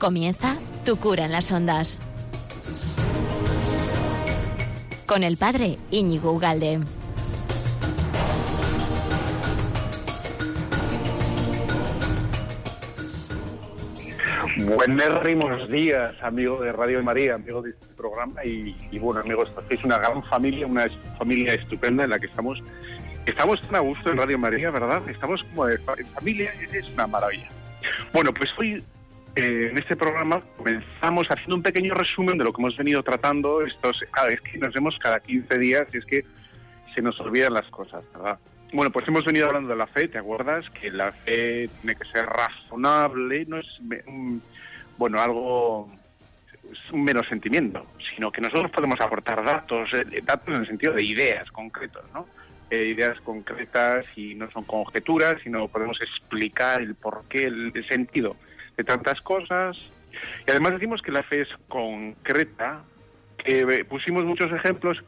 Comienza Tu cura en las ondas. Con el padre Íñigo Ugalde. Buenos días, amigo de Radio María, amigo de este programa y, bueno, amigos, es una gran familia, una familia estupenda en la que estamos. Estamos tan a gusto en Radio María, ¿verdad? Estamos como en familia, es una maravilla. Bueno, pues hoy eh, en este programa comenzamos haciendo un pequeño resumen de lo que hemos venido tratando estos cada vez que nos vemos cada 15 días y es que se nos olvidan las cosas, ¿verdad? Bueno, pues hemos venido hablando de la fe, ¿te acuerdas? Que la fe tiene que ser razonable, no es bueno, algo mero sentimiento, sino que nosotros podemos aportar datos, eh, datos en el sentido de ideas concretas, ¿no? Eh, ideas concretas y no son conjeturas, sino podemos explicar el porqué, el sentido de tantas cosas. Y además decimos que la fe es concreta, que eh, pusimos muchos ejemplos,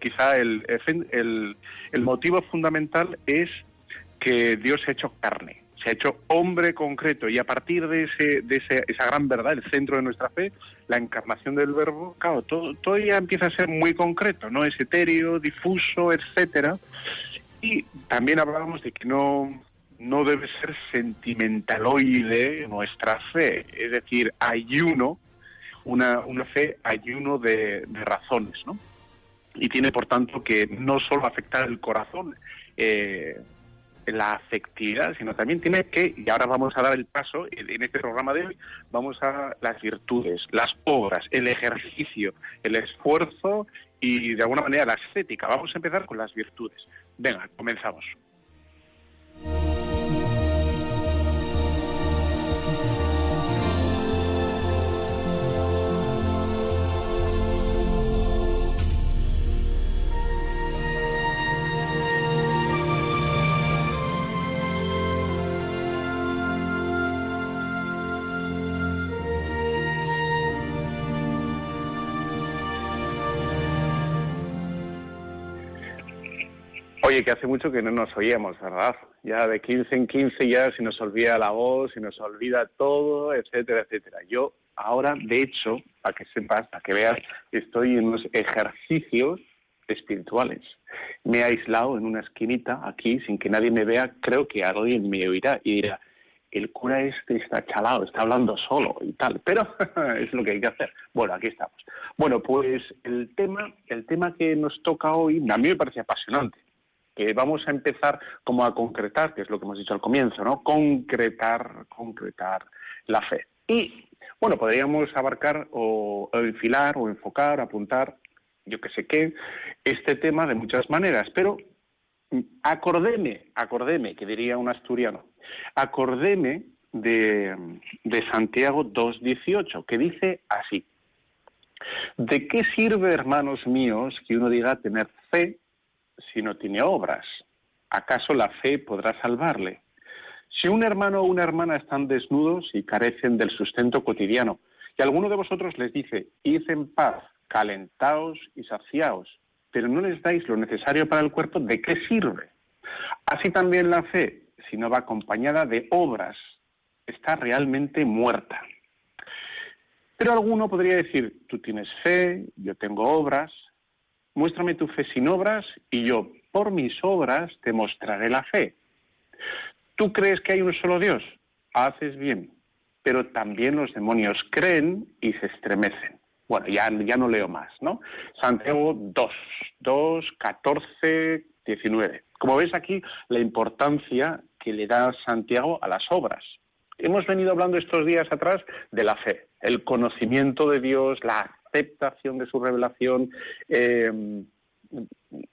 quizá el, el, el motivo fundamental es que Dios se ha hecho carne, se ha hecho hombre concreto y a partir de, ese, de ese, esa gran verdad, el centro de nuestra fe, la encarnación del verbo, claro, todo, todo ya empieza a ser muy concreto, no es etéreo, difuso, etcétera. Y también hablábamos de que no, no debe ser sentimentaloide nuestra fe, es decir, hay uno, una, una fe ayuno de, de razones, ¿no? Y tiene, por tanto, que no solo afectar el corazón, eh, la afectividad, sino también tiene que, y ahora vamos a dar el paso, en este programa de hoy, vamos a las virtudes, las obras, el ejercicio, el esfuerzo y de alguna manera la estética. Vamos a empezar con las virtudes. Venga, comenzamos. Oye, que hace mucho que no nos oíamos, ¿verdad? Ya de 15 en 15 ya se nos olvida la voz, se nos olvida todo, etcétera, etcétera. Yo ahora, de hecho, para que sepas, para que veas, estoy en unos ejercicios espirituales. Me he aislado en una esquinita aquí sin que nadie me vea, creo que alguien me oirá y dirá, el cura este está chalado, está hablando solo y tal, pero es lo que hay que hacer. Bueno, aquí estamos. Bueno, pues el tema, el tema que nos toca hoy, a mí me parece apasionante que vamos a empezar como a concretar, que es lo que hemos dicho al comienzo, ¿no? Concretar, concretar la fe. Y, bueno, podríamos abarcar o, enfilar o enfocar, apuntar, yo que sé qué, este tema de muchas maneras, pero acordéme, acordéme, que diría un asturiano, acordéme de, de Santiago 2.18, que dice así, ¿de qué sirve, hermanos míos, que uno diga tener fe si no tiene obras? ¿Acaso la fe podrá salvarle? Si un hermano o una hermana están desnudos y carecen del sustento cotidiano, y alguno de vosotros les dice, id en paz, calentaos y saciaos, pero no les dais lo necesario para el cuerpo, ¿de qué sirve? Así también la fe, si no va acompañada de obras, está realmente muerta. Pero alguno podría decir, tú tienes fe, yo tengo obras, muéstrame tu fe sin obras y yo, por mis obras, te mostraré la fe. ¿Tú crees que hay un solo Dios? Haces bien, pero también los demonios creen y se estremecen. Bueno, ya, no leo más, ¿no? Santiago 2, 2, 14, 19. Como ves aquí, la importancia que le da Santiago a las obras. Hemos venido hablando estos días atrás de la fe, el conocimiento de Dios, la aceptación de su revelación, eh,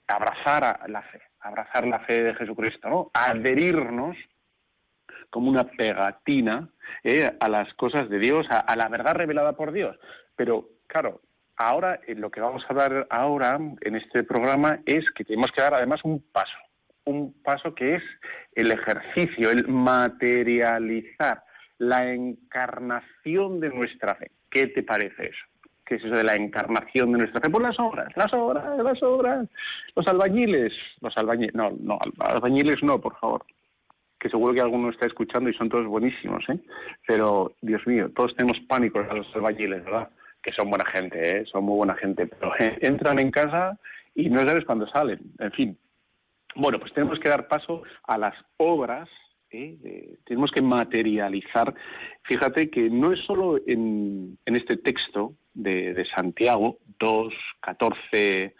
abrazar la fe, abrazar la fe de Jesucristo, ¿no? adherirnos como una pegatina eh, a las cosas de Dios, a, la verdad revelada por Dios. Pero, claro, ahora eh, lo que vamos a dar ahora en este programa es que tenemos que dar además un paso, un paso que es el ejercicio, el materializar la encarnación de nuestra fe. ¿Qué te parece eso? ¿Qué es eso de la encarnación de nuestra fe? Por las obras, las obras, las obras. Los albañiles, los albañiles, no, no, albañiles no, por favor. que seguro que alguno está escuchando y son todos buenísimos, ¿eh? Pero, Dios mío, todos tenemos pánico a los albañiles, ¿verdad? Que son buena gente, ¿eh? Son muy buena gente, pero entran en casa y no sabes cuándo salen, en fin. Bueno, pues tenemos que dar paso a las obras ¿eh? tenemos que materializar. Fíjate que no es solo en, este texto de, Santiago 2, 14,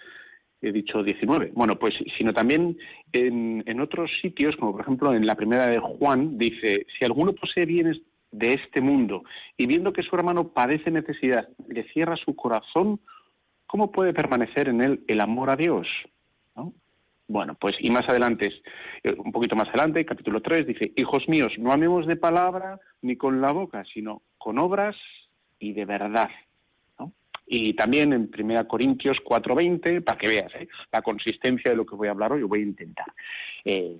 he dicho 19, bueno, pues sino también en, en otros sitios, como por ejemplo en la primera de Juan, dice, si alguno posee bienes de este mundo y viendo que su hermano padece necesidad, le cierra su corazón, ¿cómo puede permanecer en él el amor a Dios? Bueno, pues y más adelante, eh, un poquito más adelante, capítulo 3, dice, hijos míos, no amemos de palabra ni con la boca, sino con obras y de verdad. Y también en 1 Corintios 4.20, para que veas ¿eh? la consistencia de lo que voy a hablar hoy, voy a intentar. Eh,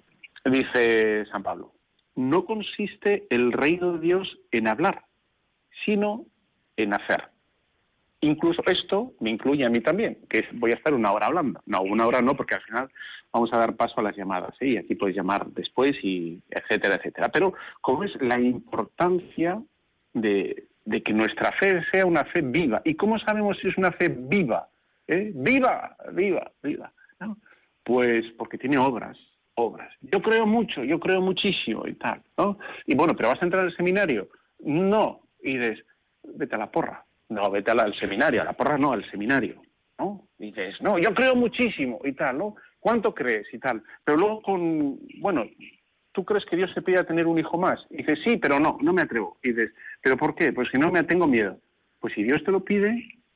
dice San Pablo, no consiste el reino de Dios en hablar, sino en hacer. Incluso esto me incluye a mí también, que voy a estar una hora hablando. No, una hora no, porque al final vamos a dar paso a las llamadas, ¿eh? y aquí puedes llamar después, y etcétera, etcétera. Pero, ¿cómo es la importancia de, que nuestra fe sea una fe viva? ¿Y cómo sabemos si es una fe viva? ¿Eh? ¡Viva! ¡Viva! ¡Viva! Pues porque tiene obras, obras. Yo creo mucho, yo creo muchísimo y tal, ¿no? Y bueno, ¿pero vas a entrar al seminario? No. Y dices, vete a la porra no, vete al, seminario, a la porra no, al seminario, ¿no? dices, no, yo creo muchísimo y tal, ¿no? ¿Cuánto crees y tal? Pero luego con, bueno, ¿tú crees que Dios te pide tener un hijo más? Y dices, sí, pero no, no me atrevo. Y dices, ¿pero por qué? Pues si no me tengo miedo. Pues si Dios te lo pide,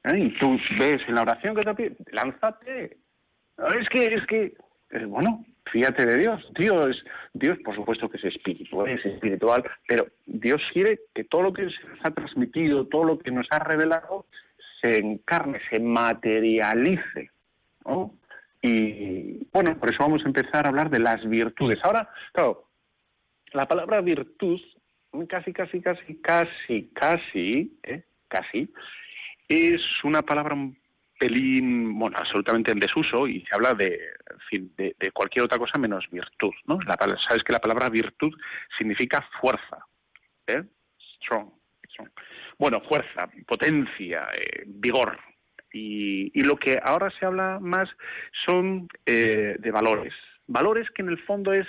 ¿eh? y tú ves en la oración que te pide, lánzate. Es que, es que, eh, bueno, fíjate de Dios. Dios, Dios, por supuesto que es espiritual, es espiritual, pero Dios quiere que todo lo que se nos ha transmitido, todo lo que nos ha revelado, se encarne, se materialice. Y bueno, por eso vamos a empezar a hablar de las virtudes. Ahora, claro, la palabra virtud, casi, casi, casi, casi, casi, ¿eh? casi, es una palabra pelín, bueno, absolutamente en desuso y se habla de, de, cualquier otra cosa menos virtud, ¿no? La, Sabes que la palabra virtud significa fuerza, ¿eh? Strong, Bueno, fuerza, potencia, eh, vigor. Y, y, lo que ahora se habla más son eh, de valores. Valores que en el fondo es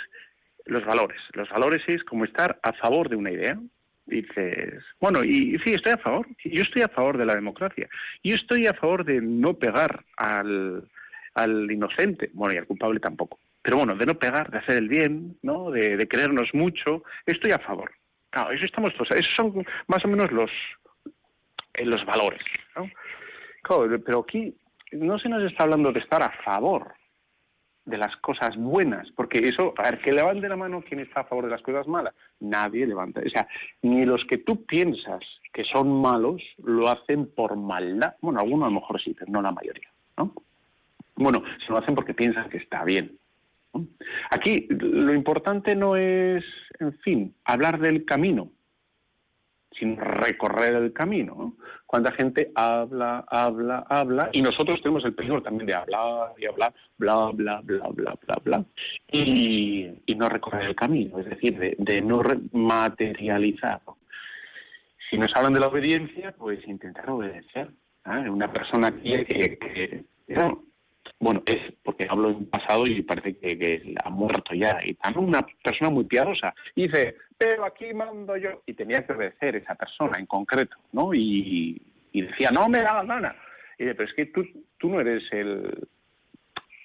los valores. Los valores es como estar a favor de una idea, dices, bueno, y sí, estoy a favor, yo estoy a favor de la democracia, yo estoy a favor de no pegar al, al inocente, bueno, y al culpable tampoco, pero bueno, de no pegar, de hacer el bien, ¿no? De, de querernos mucho, estoy a favor. Claro, eso estamos esos son más o menos los, eh, los valores, ¿no? Pero aquí no se nos está hablando de estar a favor, de las cosas buenas, porque eso, a ver, que levante la mano quien está a favor de las cosas malas. Nadie levanta, o sea, ni los que tú piensas que son malos lo hacen por maldad. Bueno, algunos a lo mejor sí, pero no la mayoría, ¿no? Bueno, se lo hacen porque piensan que está bien. Aquí lo importante no es, en fin, hablar del camino, sin recorrer el camino. Cuánta gente habla, habla, habla, y nosotros tenemos el peligro también de hablar y hablar, bla, bla, bla, bla, bla, bla, y, no recorrer el camino, es decir, de, no materializar. Si nos hablan de la obediencia, pues intentar obedecer. Una persona que, que, bueno, es porque hablo en pasado y parece que, ha muerto ya. Y también una persona muy piadosa. Dice, pero aquí mando yo. Y tenía que obedecer esa persona en concreto, ¿no? Y, decía, no me da la gana. Y dice, pero es que tú, no eres el,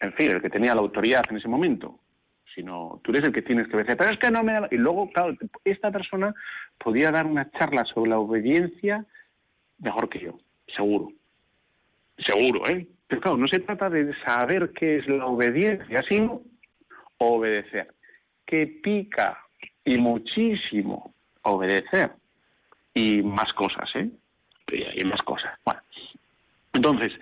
en fin, el que tenía la autoridad en ese momento sino tú eres el que tienes que obedecer. Pero es que no me da... Y luego, claro, esta persona podía dar una charla sobre la obediencia mejor que yo, seguro. Seguro, ¿eh? Pero claro, no se trata de saber qué es la obediencia, sino obedecer. Que pica y muchísimo obedecer. Y más cosas, ¿eh? Y más cosas. Bueno, entonces,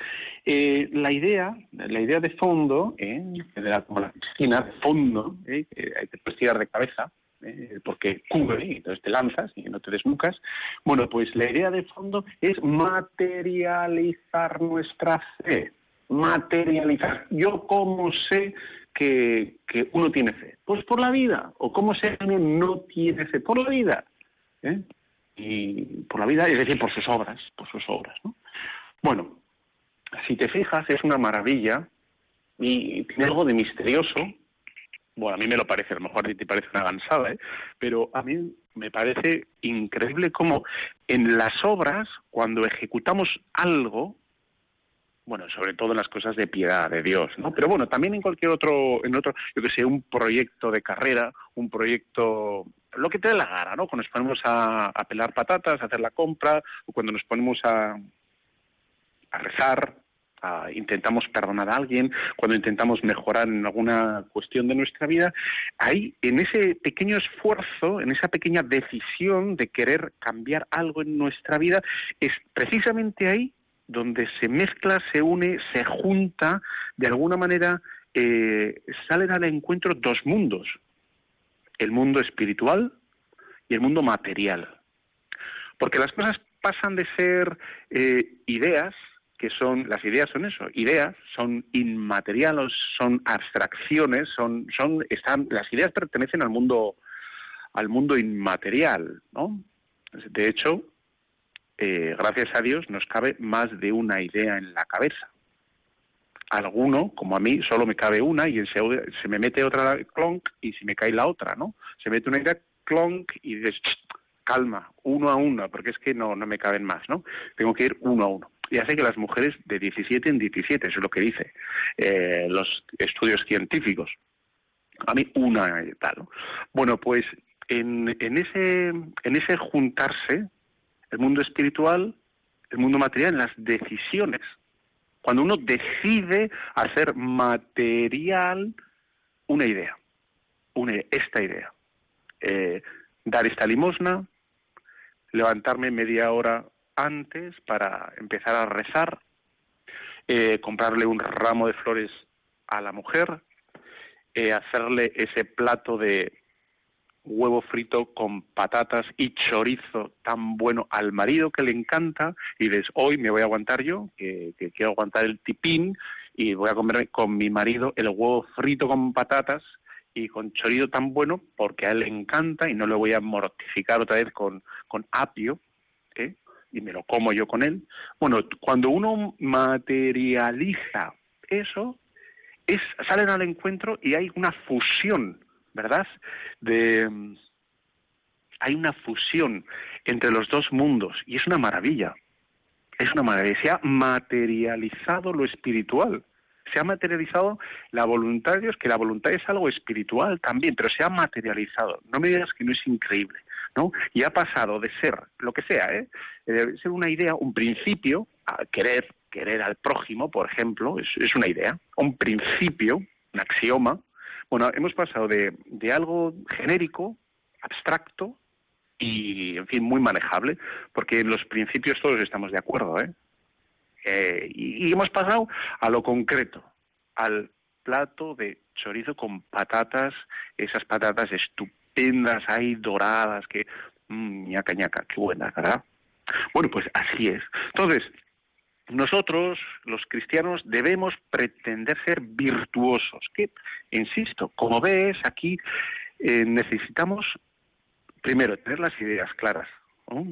eh, la idea, la idea de fondo, ¿eh? de la, como la piscina, de fondo, ¿eh? hay que tirar de cabeza, ¿eh? porque cubre y entonces te lanzas y no te desnucas. Bueno, pues la idea de fondo es materializar nuestra fe materializar. Yo cómo sé que, uno tiene fe. Pues por la vida. ¿O cómo se no tiene fe? Por la vida. ¿eh? Y por la vida, es decir, por sus obras, por sus obras. ¿no? Bueno, si te fijas, es una maravilla y tiene algo de misterioso. Bueno, a mí me lo parece, a lo mejor a ti te parece una gansada, ¿eh? pero a mí me parece increíble cómo en las obras, cuando ejecutamos algo, bueno, sobre todo en las cosas de piedad de Dios, ¿no? Pero bueno, también en cualquier otro, en otro, yo que sé, un proyecto de carrera, un proyecto, lo que te dé la gana, ¿no? Cuando nos ponemos a, a pelar patatas, a hacer la compra, o cuando nos ponemos a, a rezar, intentamos perdonar a alguien, cuando intentamos mejorar en alguna cuestión de nuestra vida, ahí en ese pequeño esfuerzo, en esa pequeña decisión de querer cambiar algo en nuestra vida, es precisamente ahí donde se mezcla, se une, se junta, de alguna manera eh, salen al encuentro dos mundos, el mundo espiritual y el mundo material. Porque las cosas pasan de ser eh, ideas, que son, las ideas son eso, ideas, son inmateriales, son abstracciones, son, son, están, las ideas pertenecen al mundo, al mundo inmaterial, ¿no? De hecho, eh, gracias a Dios, nos cabe más de una idea en la cabeza. Alguno, como a mí, solo me cabe una y se, se me mete otra clonk y se me cae la otra, ¿no? Se mete una idea clonk y dices, calma, uno a uno, porque es que no, no me caben más, ¿no? Tengo que ir uno a uno y hace que las mujeres de 17 en 17, eso es lo que dice eh, los estudios científicos. A mí una tal. Bueno, pues en, en, ese, en ese juntarse, el mundo espiritual, el mundo material, las decisiones, cuando uno decide hacer material una idea, una, esta idea, eh, dar esta limosna, levantarme media hora antes para empezar a rezar, eh, comprarle un ramo de flores a la mujer, eh, hacerle ese plato de huevo frito con patatas y chorizo tan bueno al marido que le encanta y dices, hoy me voy a aguantar yo, que, quiero aguantar el tipín y voy a comerme con mi marido el huevo frito con patatas y con chorizo tan bueno porque a él le encanta y no le voy a mortificar otra vez con, apio. Y me lo como yo con él. Bueno, cuando uno materializa eso, es, salen al encuentro y hay una fusión, ¿verdad? De, hay una fusión entre los dos mundos y es una maravilla. Es una maravilla. Se ha materializado lo espiritual. Se ha materializado la voluntad de Dios, que la voluntad es algo espiritual también, pero se ha materializado. No me digas que no es increíble. Y ha pasado de ser lo que sea, ¿eh? de ser una idea, un principio, querer, querer al prójimo, por ejemplo, es, una idea, un principio, un axioma. Bueno, hemos pasado de, algo genérico, abstracto y, en fin, muy manejable, porque en los principios todos estamos de acuerdo, ¿eh? eh y, hemos pasado a lo concreto, al plato de chorizo con patatas, esas patatas estupendas tendas ahí doradas, que mmm, ñaca ñaca, qué buena, ¿verdad? Bueno, pues así es. Entonces, nosotros, los cristianos, debemos pretender ser virtuosos. Que, insisto, como ves, aquí eh, necesitamos, primero, tener las ideas claras,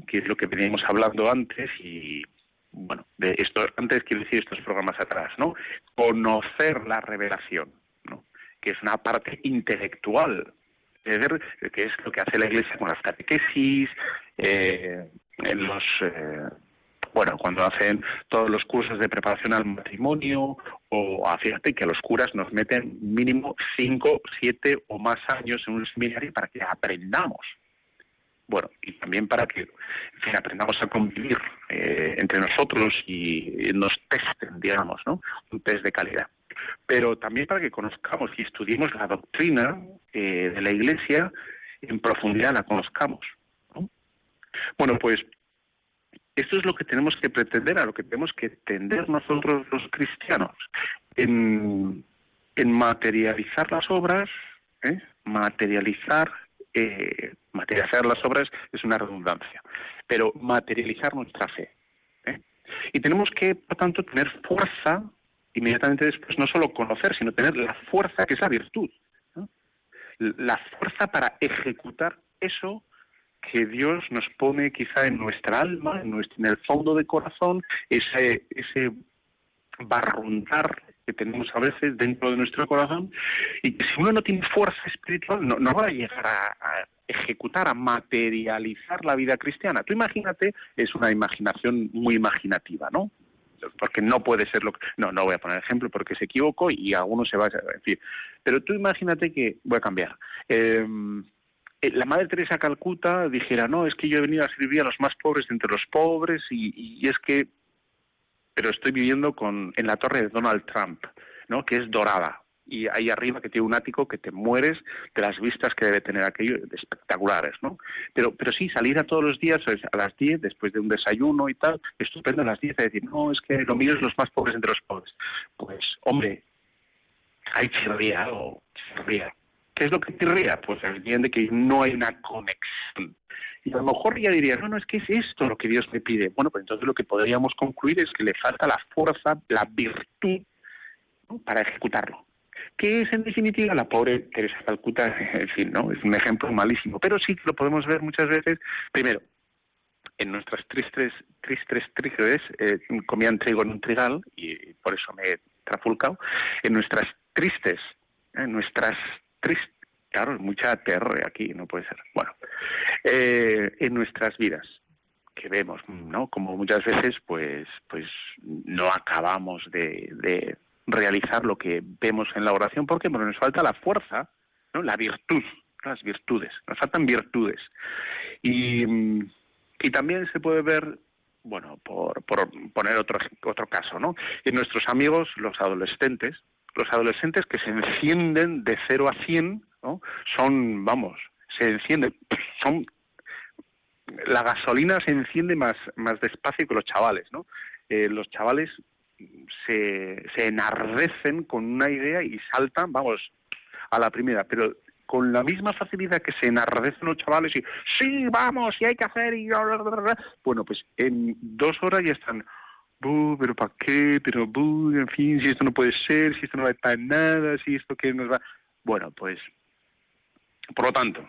que es lo que veníamos hablando antes y, bueno, de esto, antes quiero decir estos programas atrás, ¿no? Conocer la revelación, ¿no? Que es una parte intelectual que es lo que hace la Iglesia con las catequesis, eh, los eh, bueno, cuando hacen todos los cursos de preparación al matrimonio, o ah, fíjate que los curas nos meten mínimo cinco, siete o más años en un seminario para que aprendamos. Bueno, y también para que, en fin, aprendamos a convivir eh, entre nosotros y nos testen, digamos, ¿no? Un test de calidad pero también para que conozcamos y estudiemos la doctrina eh, de la Iglesia en profundidad, la conozcamos. Bueno, pues esto es lo que tenemos que pretender, a lo que tenemos que tender nosotros los cristianos, en, materializar las obras, ¿eh? materializar, eh, materializar las obras es una redundancia, pero materializar nuestra fe. Y tenemos que, por tanto, tener fuerza inmediatamente después no solo conocer, sino tener la fuerza que es la virtud. la fuerza para ejecutar eso que Dios nos pone quizá en nuestra alma, en, nuestro, en el fondo de corazón, ese, ese barruntar que tenemos a veces dentro de nuestro corazón y si uno no tiene fuerza espiritual no, no va a llegar a, ejecutar, a materializar la vida cristiana. Tú imagínate, es una imaginación muy imaginativa, ¿no? Porque no puede ser lo que... No, no voy a poner ejemplo porque se equivocó y alguno se va a decir. Pero tú imagínate que... Voy a cambiar. Em, eh, la Madre Teresa Calcuta dijera, no, es que yo he venido a servir a los más pobres entre los pobres y, y es que pero estoy viviendo con, en la torre de Donald Trump, ¿no? que es dorada. Y ahí arriba que tiene un ático que te mueres de las vistas que debe tener aquello, espectaculares, ¿no? Pero, pero sí, salir a todos los días a las 10, después de un desayuno y tal, estupendo a las 10, a decir, no, es que lo mío es los más pobres entre los pobres. Pues, hombre, hay chirría o chirría. ¿Qué es lo que chirría? Pues entiende que no hay una conexión y a lo mejor ya diría, no, no, es que es esto lo que Dios me pide. Bueno, pues entonces lo que podríamos concluir es que le falta la fuerza, la virtud para ejecutarlo. ¿Qué es en definitiva la pobre Teresa Calcuta? En fin, ¿no? Es un ejemplo malísimo. Pero sí que lo podemos ver muchas veces, primero, en nuestras tristes, tristes tristes, eh, comían trigo en un trigal, y por eso me he trafulcado, en nuestras tristes, en nuestras tristes, claro, mucha terre aquí, no puede ser. Bueno, eh, en nuestras vidas que vemos, ¿no? Como muchas veces, pues, pues no acabamos de, realizar lo que vemos en la oración, porque bueno, nos falta la fuerza, ¿no? La virtud, las virtudes, nos faltan virtudes. Y, y también se puede ver bueno, por, por poner otro, otro caso, ¿no? En nuestros amigos, los adolescentes, los adolescentes que se encienden de 0 a 100, ¿no? Son, vamos, se encienden, son la gasolina se enciende más, más despacio que los chavales, ¿no? Eh, los chavales se, se enardecen con una idea y saltan, vamos, a la primera, pero con la misma facilidad que se enardecen los chavales y sí, vamos, y hay que hacer y bueno, pues en dos horas ya están, pero ¿para qué? Pero, en fin, si esto no puede ser, si esto no va para nada, si esto que nos va... Bueno, pues, por lo tanto,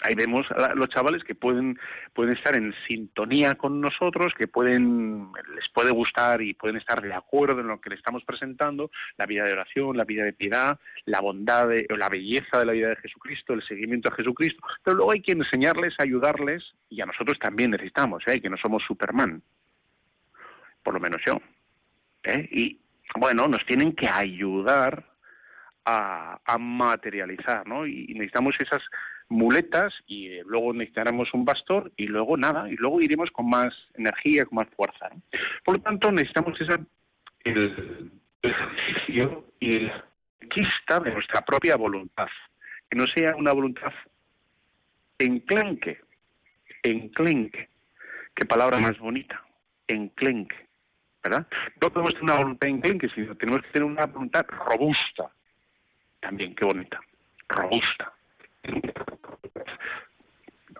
ahí vemos a los chavales que pueden pueden estar en sintonía con nosotros, que pueden les puede gustar y pueden estar de acuerdo en lo que le estamos presentando, la vida de oración, la vida de piedad, la bondad o la belleza de la vida de Jesucristo, el seguimiento a Jesucristo, pero luego hay que enseñarles, ayudarles y a nosotros también necesitamos, ¿eh? que no somos Superman, por lo menos yo, ¿eh? y bueno, nos tienen que ayudar a, a materializar, ¿no? Y necesitamos esas muletas y luego necesitaremos un bastón y luego nada, y luego iremos con más energía, con más fuerza. Por lo tanto, necesitamos esa, el, ejercicio y la conquista de nuestra propia voluntad, que no sea una voluntad enclenque, enclenque, qué palabra más bonita, enclenque, ¿verdad? No podemos tener una voluntad enclenque, sino tenemos que tener una voluntad robusta, también, qué bonita, robusta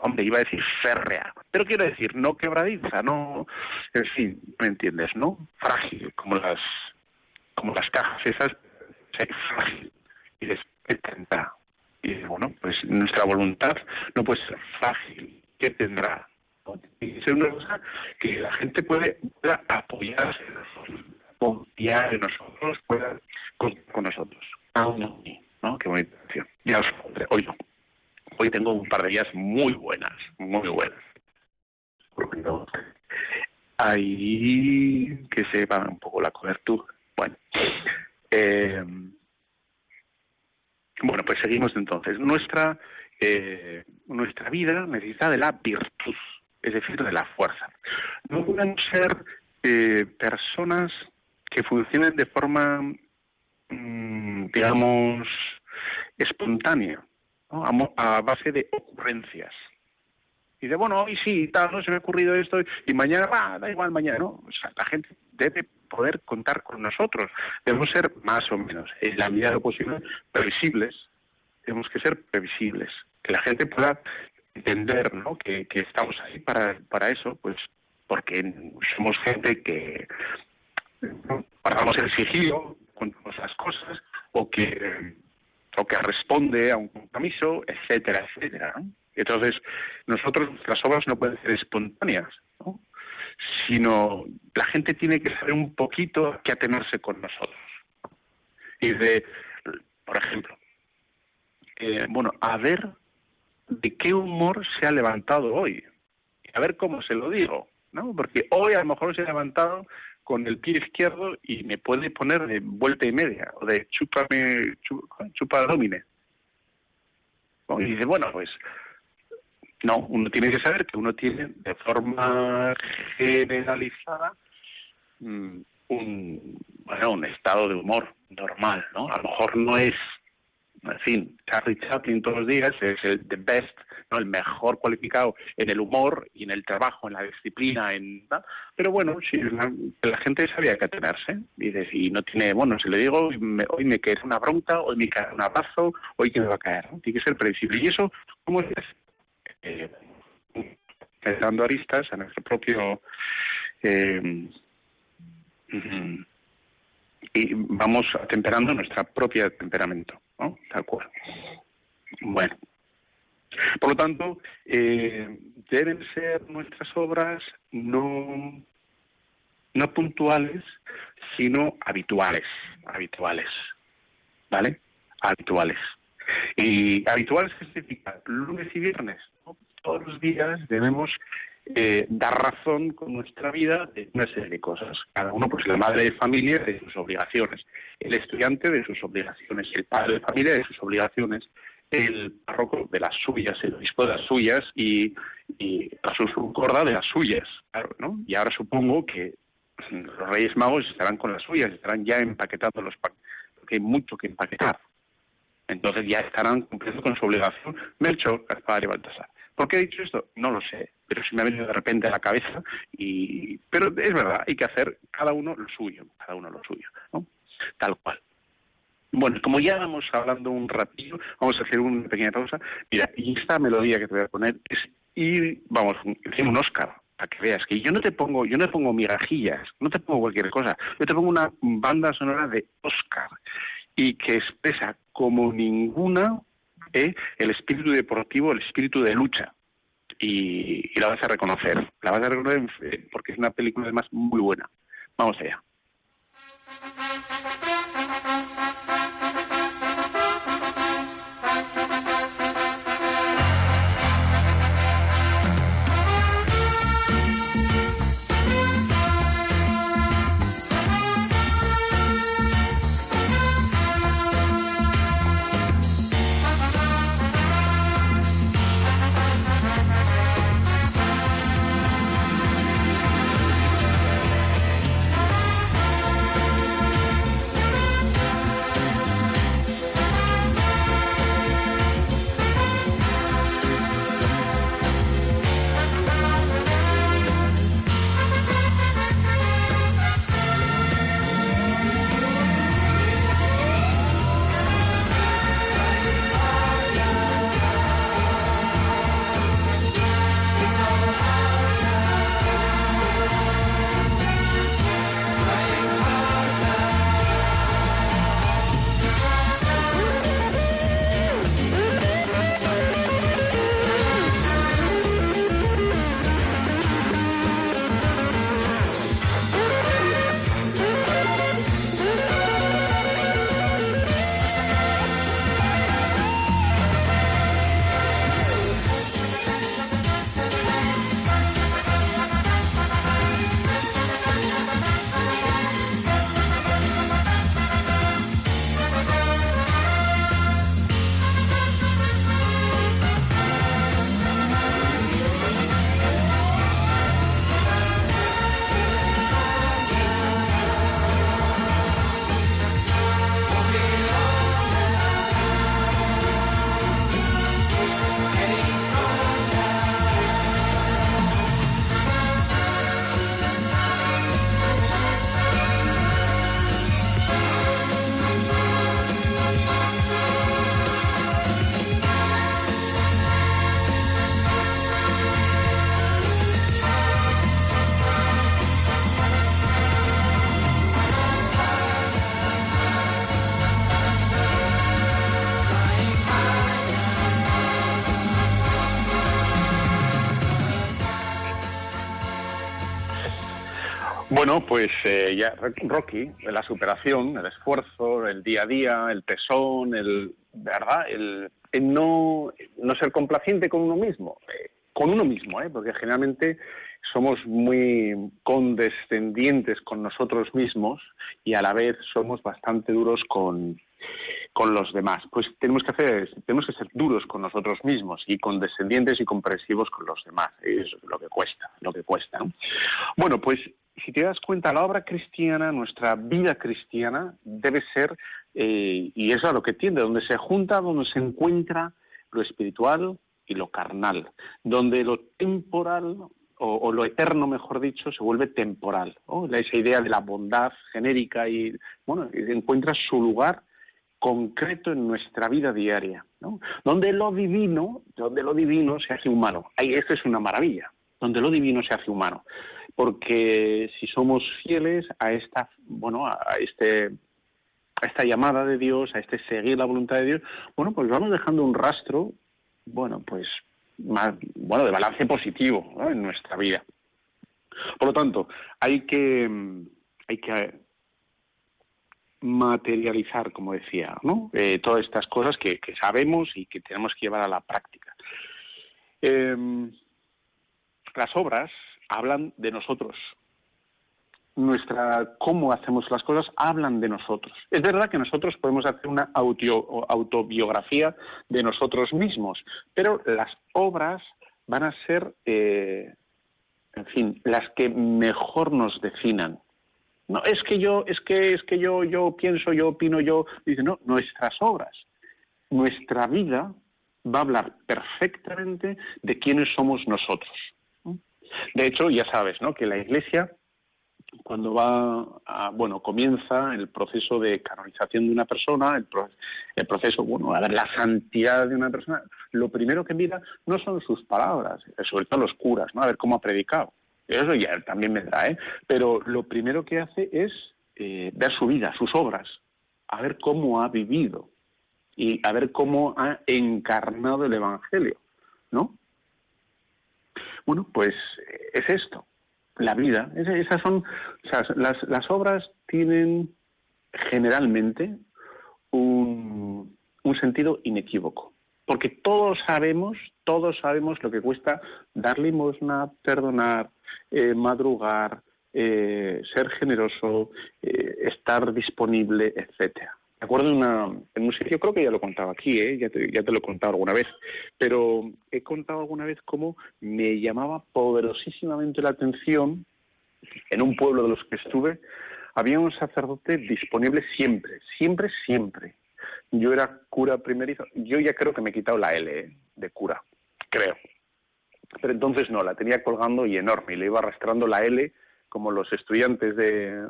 hombre, iba a decir férrea, pero quiero decir, no quebradiza, no, en fin, ¿me entiendes, no? Frágil, como las, como las cajas esas, frágil, y después tendrá. Y bueno, pues nuestra voluntad no puede ser frágil, ¿qué tendrá? Ser una cosa que la gente puede, pueda apoyarse confiar en nosotros, pueda contar con nosotros. Ah, no, ¿no? Qué bonita Ya os hoy no hoy tengo un par de días muy buenas, muy buenas. Ahí que se va un poco la cobertura. Bueno, eh, bueno, pues seguimos entonces. Nuestra eh, nuestra vida necesita de la virtud, es decir, de la fuerza. No pueden ser eh, personas que funcionen de forma, mm, digamos, espontánea a, base de ocurrencias. Y de, bueno, hoy sí, tal, no se me ha ocurrido esto, y mañana, va, da igual mañana, ¿no? O sea, la gente debe poder contar con nosotros. Debemos ser más o menos, en la medida de lo posible, previsibles. Tenemos que ser previsibles. Que la gente pueda entender, ¿no? Que, que estamos ahí para, para eso, pues porque somos gente que pagamos el sigilo, contamos las cosas, o que o que responde a un compromiso, etcétera, etcétera. Entonces, nosotros, las obras no pueden ser espontáneas, ¿no? sino la gente tiene que saber un poquito qué atenerse con nosotros. Y de, por ejemplo, eh, bueno, a ver de qué humor se ha levantado hoy, a ver cómo se lo digo, ¿no? Porque hoy a lo mejor se ha levantado con el pie izquierdo y me puede poner de vuelta y media, o de chúpame, chupa domine. Y dice, bueno, pues no, uno tiene que saber que uno tiene de forma generalizada mm, un, bueno, un estado de humor normal, ¿no? A lo mejor no es, en fin, Charlie Chaplin todos los días es el the best, ¿no? El mejor cualificado en el humor y en el trabajo, en la disciplina, en pero bueno, si la, gente sabía que atenerse y, y no tiene, bueno, si le digo hoy me, queda una bronca, hoy me cae un abrazo, hoy que me va a caer, tiene que ser previsible y eso, ¿cómo es? eh, dando aristas a nuestro propio eh, y vamos atemperando nuestra propia temperamento, ¿no? Tal cual. Bueno, por lo tanto, eh, deben ser nuestras obras no no puntuales, sino habituales, habituales, ¿vale? Habituales. Y habituales significa lunes y viernes, todos los días debemos eh, dar razón con nuestra vida de una serie de cosas. Cada uno, pues la madre de familia de sus obligaciones, el estudiante de sus obligaciones, el padre de familia de sus obligaciones, el párroco de las suyas, el obispo de las suyas y, y la suscorda de las suyas. Claro, ¿no? Y ahora supongo que los Reyes Magos estarán con las suyas, estarán ya empaquetando los porque hay mucho que empaquetar. Entonces ya estarán cumpliendo con su obligación Melchor, Gaspar y Baltasar. ¿Por qué he dicho esto? No lo sé, pero se me ha venido de repente a la cabeza. Y... Pero es verdad, hay que hacer cada uno lo suyo, cada uno lo suyo, ¿no? Tal cual. Bueno, como ya vamos hablando un ratillo, vamos a hacer una pequeña pausa. Mira, y esta melodía que te voy a poner es ir, vamos, un Oscar, para que veas que yo no te pongo, yo no te pongo mirajillas, no te pongo cualquier cosa, yo te pongo una banda sonora de Oscar y que expresa como ninguna el espíritu deportivo, el espíritu de lucha. Y, y, la vas a reconocer. La vas a reconocer eh, porque es una película además muy buena. Vamos allá. Pues eh, ya Rocky, la superación, el esfuerzo, el día a día, el tesón, el verdad, el, no, no ser complaciente con uno mismo, eh, con uno mismo, ¿eh? porque generalmente somos muy condescendientes con nosotros mismos y a la vez somos bastante duros con, con los demás. Pues tenemos que hacer, tenemos que ser duros con nosotros mismos y condescendientes y comprensivos con los demás. Es lo que cuesta, lo que cuesta. Bueno, pues si te das cuenta, la obra cristiana, nuestra vida cristiana, debe ser, eh, y es a lo que tiende, donde se junta, donde se encuentra lo espiritual y lo carnal, donde lo temporal o, lo eterno, mejor dicho, se vuelve temporal. Esa idea de la bondad genérica y, bueno, encuentra su lugar concreto en nuestra vida diaria, Donde lo divino, donde lo divino se hace humano. Ahí esto es una maravilla, donde lo divino se hace humano porque si somos fieles a esta, bueno, a este a esta llamada de Dios, a este seguir la voluntad de Dios, bueno, pues vamos dejando un rastro, bueno, pues más, bueno, de balance positivo en nuestra vida. Por lo tanto, hay que, hay que materializar, como decía, ¿no? Eh, todas estas cosas que, sabemos y que tenemos que llevar a la práctica. Em, las obras hablan de nosotros. Nuestra cómo hacemos las cosas hablan de nosotros. Es verdad que nosotros podemos hacer una autobiografía de nosotros mismos, pero las obras van a ser, eh, en fin, las que mejor nos definan. No es que yo, es que es que yo, yo pienso, yo opino, yo. Dice no, nuestras obras, nuestra vida va a hablar perfectamente de quiénes somos nosotros. De hecho, ya sabes, ¿no? Que la Iglesia cuando va a, bueno, comienza el proceso de canonización de una persona, el, el, proceso, bueno, a ver, la santidad de una persona, lo primero que mira no son sus palabras, sobre todo los curas, ¿no? A ver cómo ha predicado. Eso ya también me da, ¿eh? Pero lo primero que hace es eh, ver su vida, sus obras, a ver cómo ha vivido y a ver cómo ha encarnado el Evangelio, ¿no? Bueno, pues es esto, la vida. Esas son, las, las obras tienen generalmente un, sentido inequívoco porque todos sabemos, todos sabemos lo que cuesta dar limosna, perdonar, eh, madrugar, eh, ser generoso, eh, estar disponible, etcétera. Me acuerdo en, un sitio, creo que ya lo contaba aquí, ¿eh? ya, te, ya te lo he contado alguna vez, pero he contado alguna vez cómo me llamaba poderosísimamente la atención en un pueblo de los que estuve, había un sacerdote disponible siempre, siempre, siempre. Yo era cura primerizo, yo ya creo que me he quitado la L ¿eh? de cura, creo. Pero entonces no, la tenía colgando y enorme, y le iba arrastrando la L como los estudiantes de,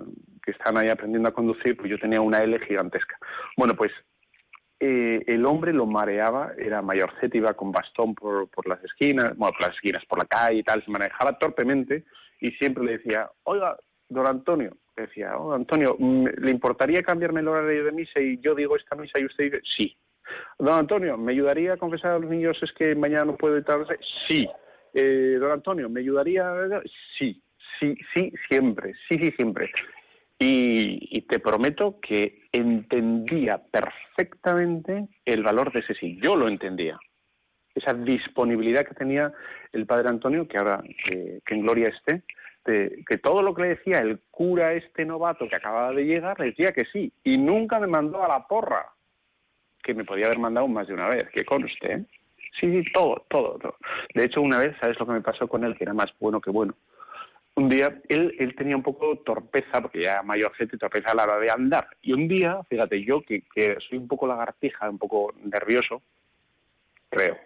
que están ahí aprendiendo a conducir, pues yo tenía una L gigantesca. Bueno, pues eh, el hombre lo mareaba, era mayorcete, iba con bastón por, por las esquinas, bueno, por las esquinas, por la calle y tal, se manejaba torpemente y siempre le decía, oiga, don Antonio, le decía, oh, Antonio, mm, ¿le importaría cambiarme el horario de misa y yo digo esta misa y usted dice, sí? Don Antonio, ¿me ayudaría a confesar a los niños es que mañana no puedo estar? Sí. Eh, don Antonio, ¿me ayudaría? Sí sí, sí, siempre, sí, sí, siempre. Y, te prometo que entendía perfectamente el valor de ese sí. Yo lo entendía. Esa disponibilidad que tenía el padre Antonio, que ahora que, en gloria esté, que todo lo que le decía el cura este novato que acababa de llegar, le decía que sí. Y nunca me mandó a la porra, que me podía haber mandado más de una vez, que conste. ¿eh? Sí, sí, todo, todo, todo. De hecho, una vez, ¿sabes lo que me pasó con él? Que era más bueno que bueno un día él, él tenía un poco torpeza, porque ya mayor gente torpeza a la hora de andar. Y un día, fíjate, yo que, soy un poco lagartija, un poco nervioso, creo,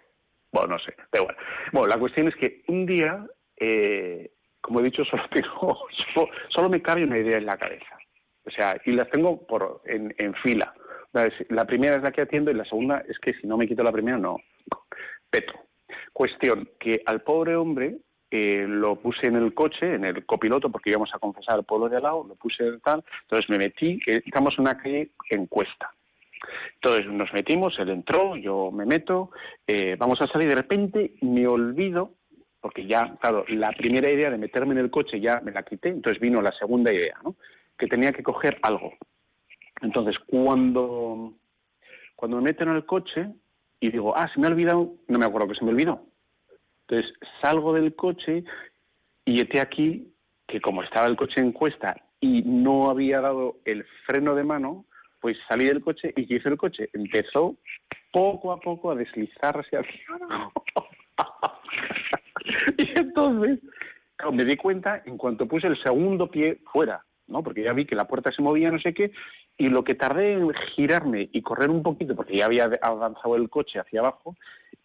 bueno, no sé, da igual. Bueno, la cuestión es que un día, eh, como he dicho, solo, tengo, solo, me cabe una idea en la cabeza. O sea, y las tengo por, en, en fila. La primera es la que atiendo y la segunda es que si no me quito la primera, no. Peto. Cuestión, que al pobre hombre eh, lo puse en el coche, en el copiloto, porque íbamos a confesar al pueblo de al lado, lo puse tal, entonces me metí, estamos en una calle en cuesta. Entonces nos metimos, él entró, yo me meto, eh, vamos a salir, de repente me olvido porque ya, claro, la primera idea de meterme en el coche ya me la quité, entonces vino la segunda idea, ¿no? Que tenía que coger algo. Entonces, cuando, cuando me meten en el coche y digo, ah, se me ha olvidado, no me acuerdo que se me olvidó. Entonces, salgo del coche y este aquí que como estaba el coche en cuesta y no había dado el freno de mano, pues salí del coche y hice el coche. Empezó poco a poco a deslizarse hacia y entonces me di cuenta en cuanto puse el segundo pie fuera, ¿no? Porque ya vi que la puerta se movía, no sé qué, y lo que tardé en girarme y correr un poquito, porque ya había avanzado el coche hacia abajo,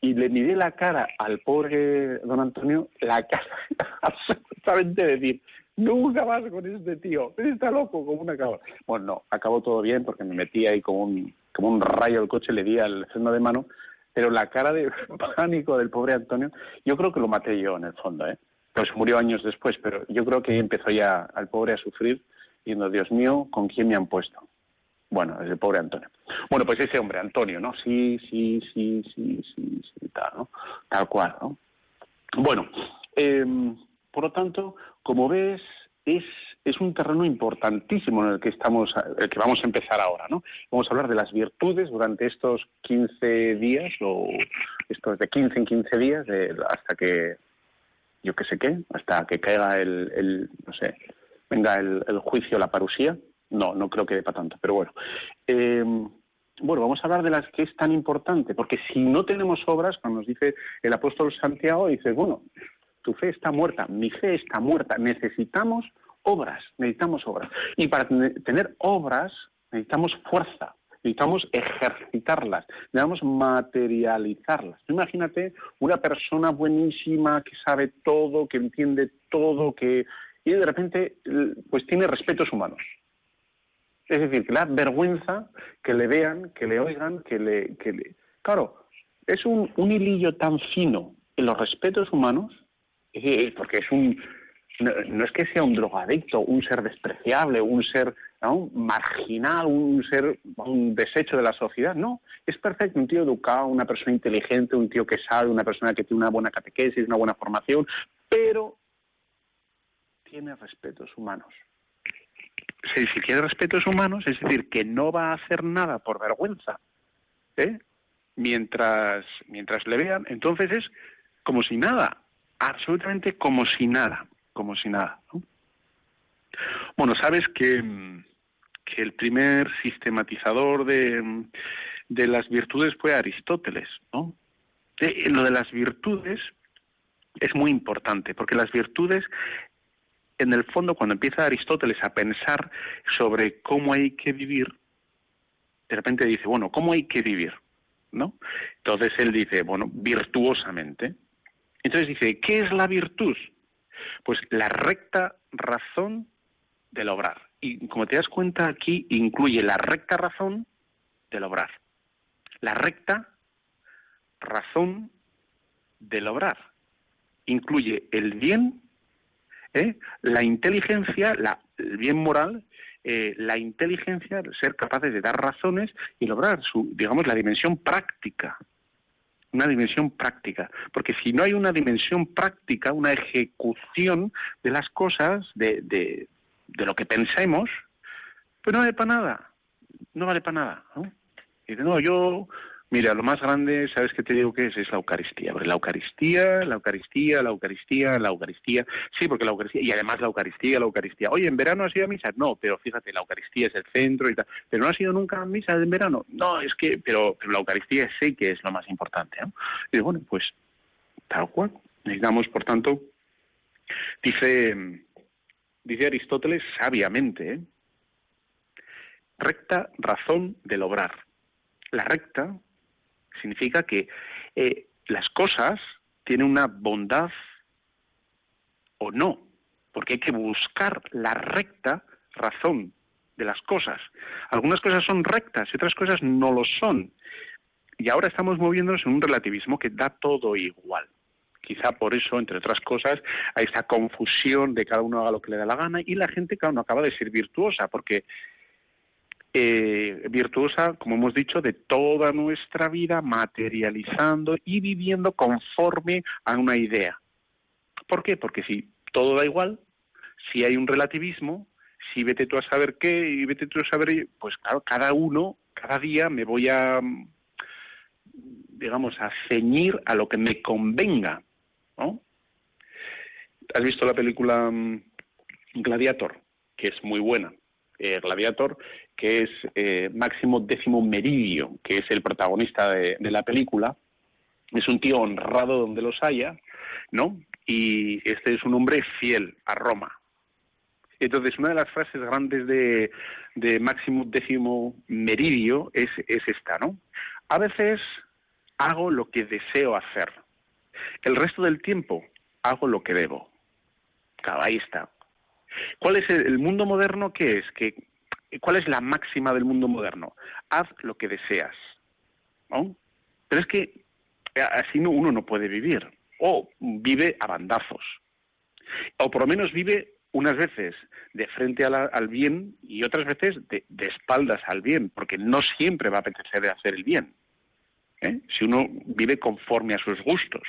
y le miré la cara al pobre don Antonio, la cara absolutamente decir, nunca más con este tío, está loco como una cabra. Bueno, no, acabó todo bien porque me metí ahí como un, como un rayo al coche, le di al freno de mano, pero la cara de pánico del pobre Antonio, yo creo que lo maté yo en el fondo, ¿eh? Pues murió años después, pero yo creo que empezó ya al pobre a sufrir, diciendo, Dios mío, ¿con quién me han puesto? Bueno, es el pobre Antonio. Bueno, pues ese hombre, Antonio, ¿no? Sí, sí, sí, sí, sí, sí, tal, ¿no? Tal cual, ¿no? Bueno, em, por lo tanto, como ves, es, es un terreno importantísimo en el que estamos, el que vamos a empezar ahora, ¿no? Vamos a hablar de las virtudes durante estos 15 días, o estos de 15 en 15 días, hasta que, yo qué sé qué, hasta que caiga el, el no sé, venga el, juicio, la parusía, no, no creo que dé para tanto, pero bueno. Eh, bueno, vamos a hablar de las que es tan importante, porque si no tenemos obras, cuando nos dice el apóstol Santiago, dice, bueno, tu fe está muerta, mi fe está muerta, necesitamos obras, necesitamos obras. Y para tener obras necesitamos fuerza, necesitamos ejercitarlas, necesitamos materializarlas. Imagínate una persona buenísima que sabe todo, que entiende todo, que y de repente pues tiene respetos humanos es decir, que le da vergüenza que le vean, que le oigan, que le... Claro, es un, un hilillo tan fino en los respetos humanos, porque es un... No, es que sea un drogadicto, un ser despreciable, un ser marginal, un ser, un desecho de la sociedad. No, es perfecto, un tío educado, una persona inteligente, un tío que sabe, una persona que tiene una buena catequesis, una buena formación, pero tiene respetos humanos si, quiere respetos humanos, es decir, que no va a hacer nada por vergüenza, ¿eh? mientras, mientras le vean, entonces es como si nada, absolutamente como si nada, como si nada. Bueno, sabes que, que el primer sistematizador de, de las virtudes fue Aristóteles, ¿no? Eh, lo de las virtudes es muy importante, porque las virtudes en el fondo, cuando empieza Aristóteles a pensar sobre cómo hay que vivir, de repente dice, bueno, ¿cómo hay que vivir? ¿No? Entonces él dice, bueno, virtuosamente. Entonces dice, ¿qué es la virtud? Pues la recta razón del obrar. Y como te das cuenta aquí, incluye la recta razón del obrar. La recta razón del obrar. Incluye el bien ¿eh? la inteligencia, la, el bien moral, eh, la inteligencia, ser capaces de dar razones y lograr su, digamos, la dimensión práctica. Una dimensión práctica. Porque si no hay una dimensión práctica, una ejecución de las cosas, de, de, de lo que pensemos, pues no vale para nada. No vale para nada. Y dice, no, yo Mira, lo más grande, ¿sabes qué te digo que es? Es la Eucaristía. La Eucaristía, la Eucaristía, la Eucaristía, la Eucaristía. Sí, porque la Eucaristía, y además la Eucaristía, la Eucaristía. Oye, ¿en verano has ido a misa? No, pero fíjate, la Eucaristía es el centro y tal. ¿Pero no has ido nunca a misa en verano? No, es que, pero, la Eucaristía sí que es lo más importante. ¿no? Y bueno, pues tal cual. Necesitamos, por tanto, dice, dice Aristóteles sabiamente, ¿eh? recta razón del obrar. La recta significa que eh, las cosas tienen una bondad o no, porque hay que buscar la recta razón de las cosas. Algunas cosas son rectas y otras cosas no lo son. Y ahora estamos moviéndonos en un relativismo que da todo igual. Quizá por eso, entre otras cosas, hay esta confusión de cada uno haga lo que le da la gana y la gente, uno acaba de ser virtuosa, porque eh, virtuosa, como hemos dicho, de toda nuestra vida, materializando y viviendo conforme a una idea. ¿Por qué? Porque si todo da igual, si hay un relativismo, si vete tú a saber qué y vete tú a saber, pues claro, cada uno, cada día me voy a, digamos, a ceñir a lo que me convenga, ¿no? ¿Has visto la película mm, Gladiator? Que es muy buena. Eh, Gladiator, que es eh, Máximo Décimo Meridio, que es el protagonista de, la película. Es un tío honrado donde los haya, ¿no? Y este es un hombre fiel a Roma. Entonces, una de las frases grandes de, de Máximo Décimo Meridio es, es esta, ¿no? A veces hago lo que deseo hacer. El resto del tiempo hago lo que debo. Claro, ahí está. ¿Cuál es el, mundo moderno? ¿Qué es? ¿Qué, ¿Cuál es la máxima del mundo moderno? Haz lo que deseas. ¿no? Pero es que así no, uno no puede vivir. O vive a bandazos. O por lo menos vive unas veces de frente al bien y otras veces de, de, espaldas al bien, porque no siempre va a apetecer hacer el bien. ¿eh? Si uno vive conforme a sus gustos.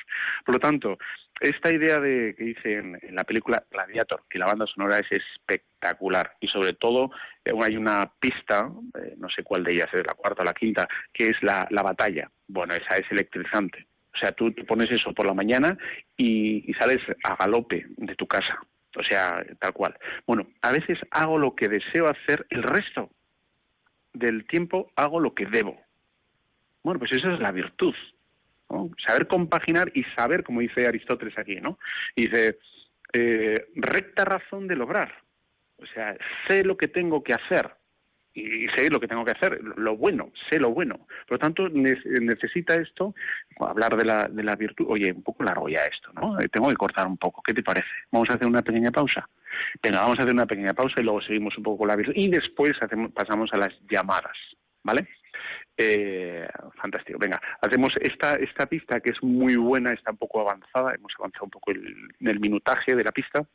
Por lo tanto, esta idea de que dice en, la película Gladiator, que la banda sonora es espectacular y sobre todo eh, hay una pista, eh, no sé cuál de ellas es la cuarta o la quinta, que es la, la batalla. Bueno, esa es electrizante. O sea, tú pones eso por la mañana y, y sales a galope de tu casa. O sea, tal cual. Bueno, a veces hago lo que deseo hacer, el resto del tiempo hago lo que debo. Bueno, pues esa es la virtud. Saber compaginar y saber, como dice Aristóteles aquí, ¿no? dice, eh, recta razón de lograr. O sea, sé lo que tengo que hacer y sé lo que tengo que hacer, lo bueno, sé lo bueno. Por lo tanto, necesita esto, hablar de la, de la virtud, oye, un poco largo ya esto, ¿no? Eh, tengo que cortar un poco, ¿qué te parece? Vamos a hacer una pequeña pausa. Venga, vamos a hacer una pequeña pausa y luego seguimos un poco con la virtud. Y después hacemos, pasamos a las llamadas, ¿vale? Eh, fantástico. Venga, hacemos esta, esta pista que es muy buena, está un poco avanzada, hemos avanzado un poco el, en el minutaje de la pista,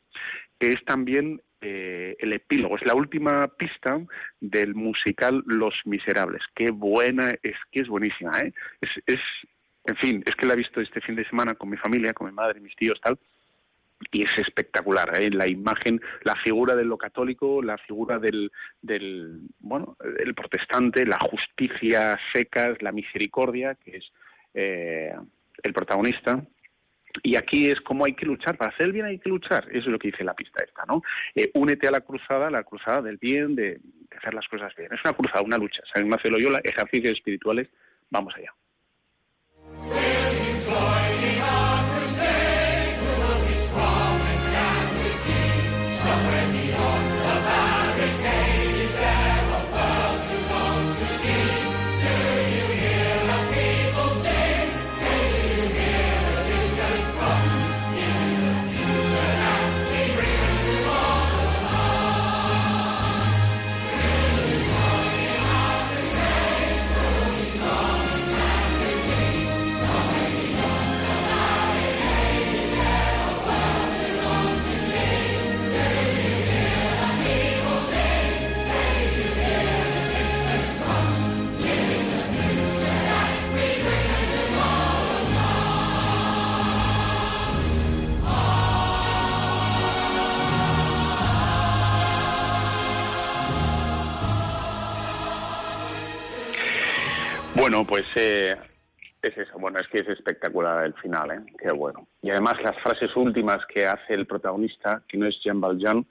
que es también eh, el epílogo, es la última pista del musical Los Miserables. Qué buena, es que es buenísima, ¿eh? Es, es, en fin, es que la he visto este fin de semana con mi familia, con mi madre, mis tíos, tal, y es espectacular ¿eh? la imagen la figura de lo católico la figura del, del bueno el protestante la justicia secas la misericordia que es eh, el protagonista. Y aquí es como hay que luchar para hacer el bien hay que luchar eso es lo que dice la pista esta no eh, únete a la cruzada la cruzada del bien de, hacer las cosas bien. Es una cruzada una lucha. San Ignacio de Loyola ejercicios espirituales vamos allá Bueno, pues eh, es eso. Bueno, es que es espectacular el final, ¿eh? Qué bueno. Y además las frases últimas que hace el protagonista, que no es Jean Valjean,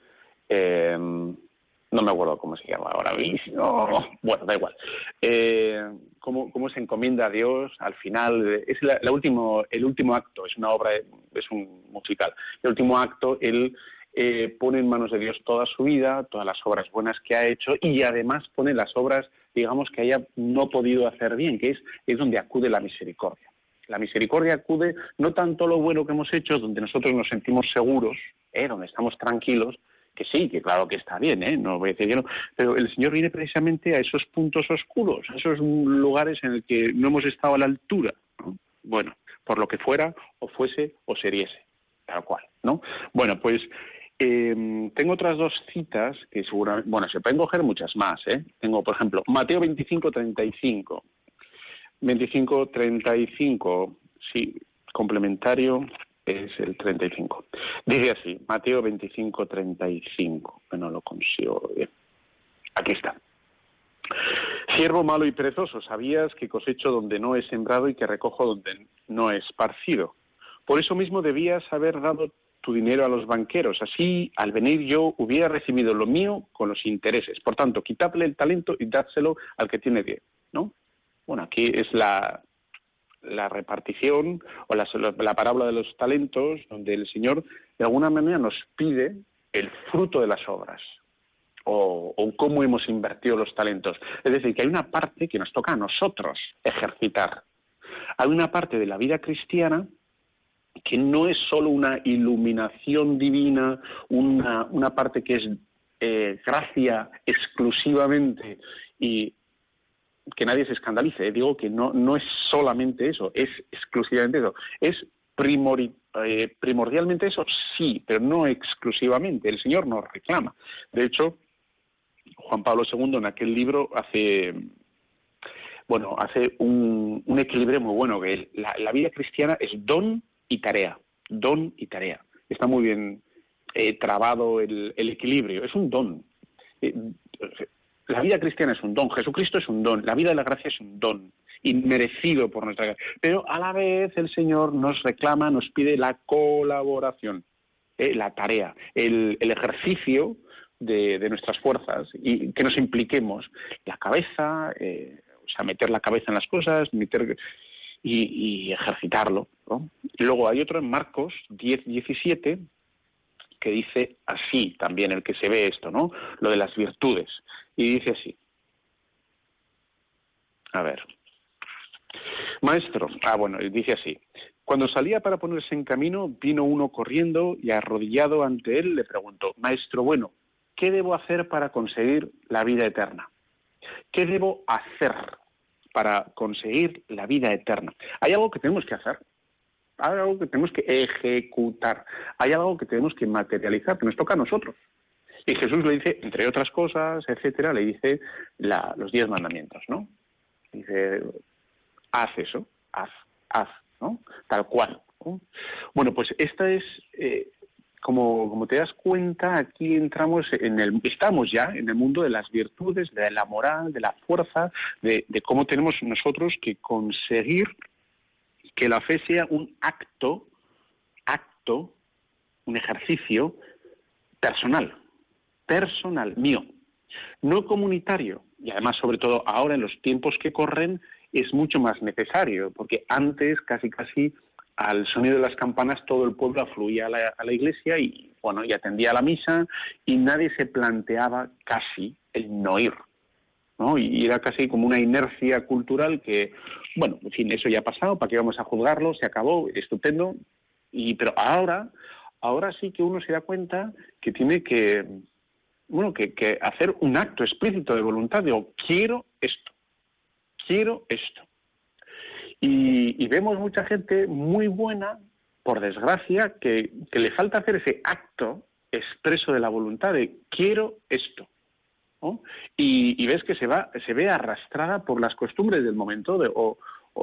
eh, no me acuerdo cómo se llama ahora mismo. Bueno, da igual. Eh, cómo, cómo, se encomienda a Dios al final. Es la, último, el último acto, es una obra, es un musical. El último acto, él eh, pone en manos de Dios toda su vida, todas las obras buenas que ha hecho y además pone las obras digamos, que haya no podido hacer bien, que es, es donde acude la misericordia. La misericordia acude no tanto lo bueno que hemos hecho, donde nosotros nos sentimos seguros, ¿eh? donde estamos tranquilos, que sí, que claro que está bien, ¿eh? no voy a decir que no, pero el Señor viene precisamente a esos puntos oscuros, a esos lugares en los que no hemos estado a la altura. ¿no? Bueno, por lo que fuera, o fuese, o seriese, tal cual, ¿no? Bueno, pues eh, tengo otras dos citas que seguramente, bueno, se pueden coger muchas más, ¿eh? Tengo, por ejemplo, Mateo 25, 35. 25, 35, sí, complementario es el 35. Dice así, Mateo 25, 35, que no lo consigo bien. Aquí está. Siervo malo y perezoso, sabías que cosecho donde no he sembrado y que recojo donde no he esparcido. Por eso mismo debías haber dado tu dinero a los banqueros. Así, al venir yo, hubiera recibido lo mío con los intereses. Por tanto, quitadle el talento y dádselo al que tiene diez. ¿no? Bueno, aquí es la, la repartición o la, la parábola de los talentos, donde el Señor de alguna manera nos pide el fruto de las obras o, o, cómo hemos invertido los talentos. Es decir, que hay una parte que nos toca a nosotros ejercitar. Hay una parte de la vida cristiana que no es solo una iluminación divina, una, una parte que es eh, gracia exclusivamente y que nadie se escandalice, ¿eh? digo que no, no es solamente eso, es exclusivamente eso, es eh, primordialmente eso, sí, pero no exclusivamente, el Señor nos reclama. De hecho, Juan Pablo II en aquel libro hace, bueno, hace un, equilibrio muy bueno, que la, vida cristiana es don y tarea, don y tarea. Está muy bien eh, trabado el, equilibrio, es un don. La vida cristiana es un don, Jesucristo es un don, la vida de la gracia es un don, inmerecido por nuestra gracia. Pero a la vez el Señor nos reclama, nos pide la colaboración, eh, la tarea, el, ejercicio de, nuestras fuerzas y que nos impliquemos la cabeza, eh, o sea, meter la cabeza en las cosas, meter y, ejercitarlo. Luego hay otro en Marcos 10, 17 que dice así también el que se ve esto, ¿no? Lo de las virtudes. Y dice así. A ver. Maestro, ah, bueno, dice así. Cuando salía para ponerse en camino, vino uno corriendo y arrodillado ante él le preguntó, Maestro, bueno, ¿qué debo hacer para conseguir la vida eterna? ¿Qué debo hacer para conseguir la vida eterna? Hay algo que tenemos que hacer, hay algo que tenemos que ejecutar, hay algo que tenemos que materializar, que nos toca a nosotros. Y Jesús le dice, entre otras cosas, etcétera, le dice los diez mandamientos, ¿no? Dice, haz eso, haz, haz, ¿no? Tal cual. Bueno, pues esta es, eh, como, te das cuenta, aquí entramos en el, estamos ya en el mundo de las virtudes, de la moral, de la fuerza, de cómo tenemos nosotros que conseguir que la fe sea un acto, acto, un ejercicio personal, personal, mío, no comunitario. Y además, sobre todo ahora en los tiempos que corren, es mucho más necesario, porque antes casi casi al sonido de las campanas todo el pueblo afluía a la, iglesia y bueno y atendía a la misa y nadie se planteaba casi el no ir y era casi como una inercia cultural que bueno en fin eso ya ha pasado para qué vamos a juzgarlo se acabó estupendo y pero ahora ahora sí que uno se da cuenta que tiene que bueno, que, hacer un acto explícito de voluntad, digo, quiero esto, quiero esto. Y, vemos mucha gente muy buena, por desgracia, que, le falta hacer ese acto expreso de la voluntad de quiero esto. Y, ves que se va, se ve arrastrada por las costumbres del momento o,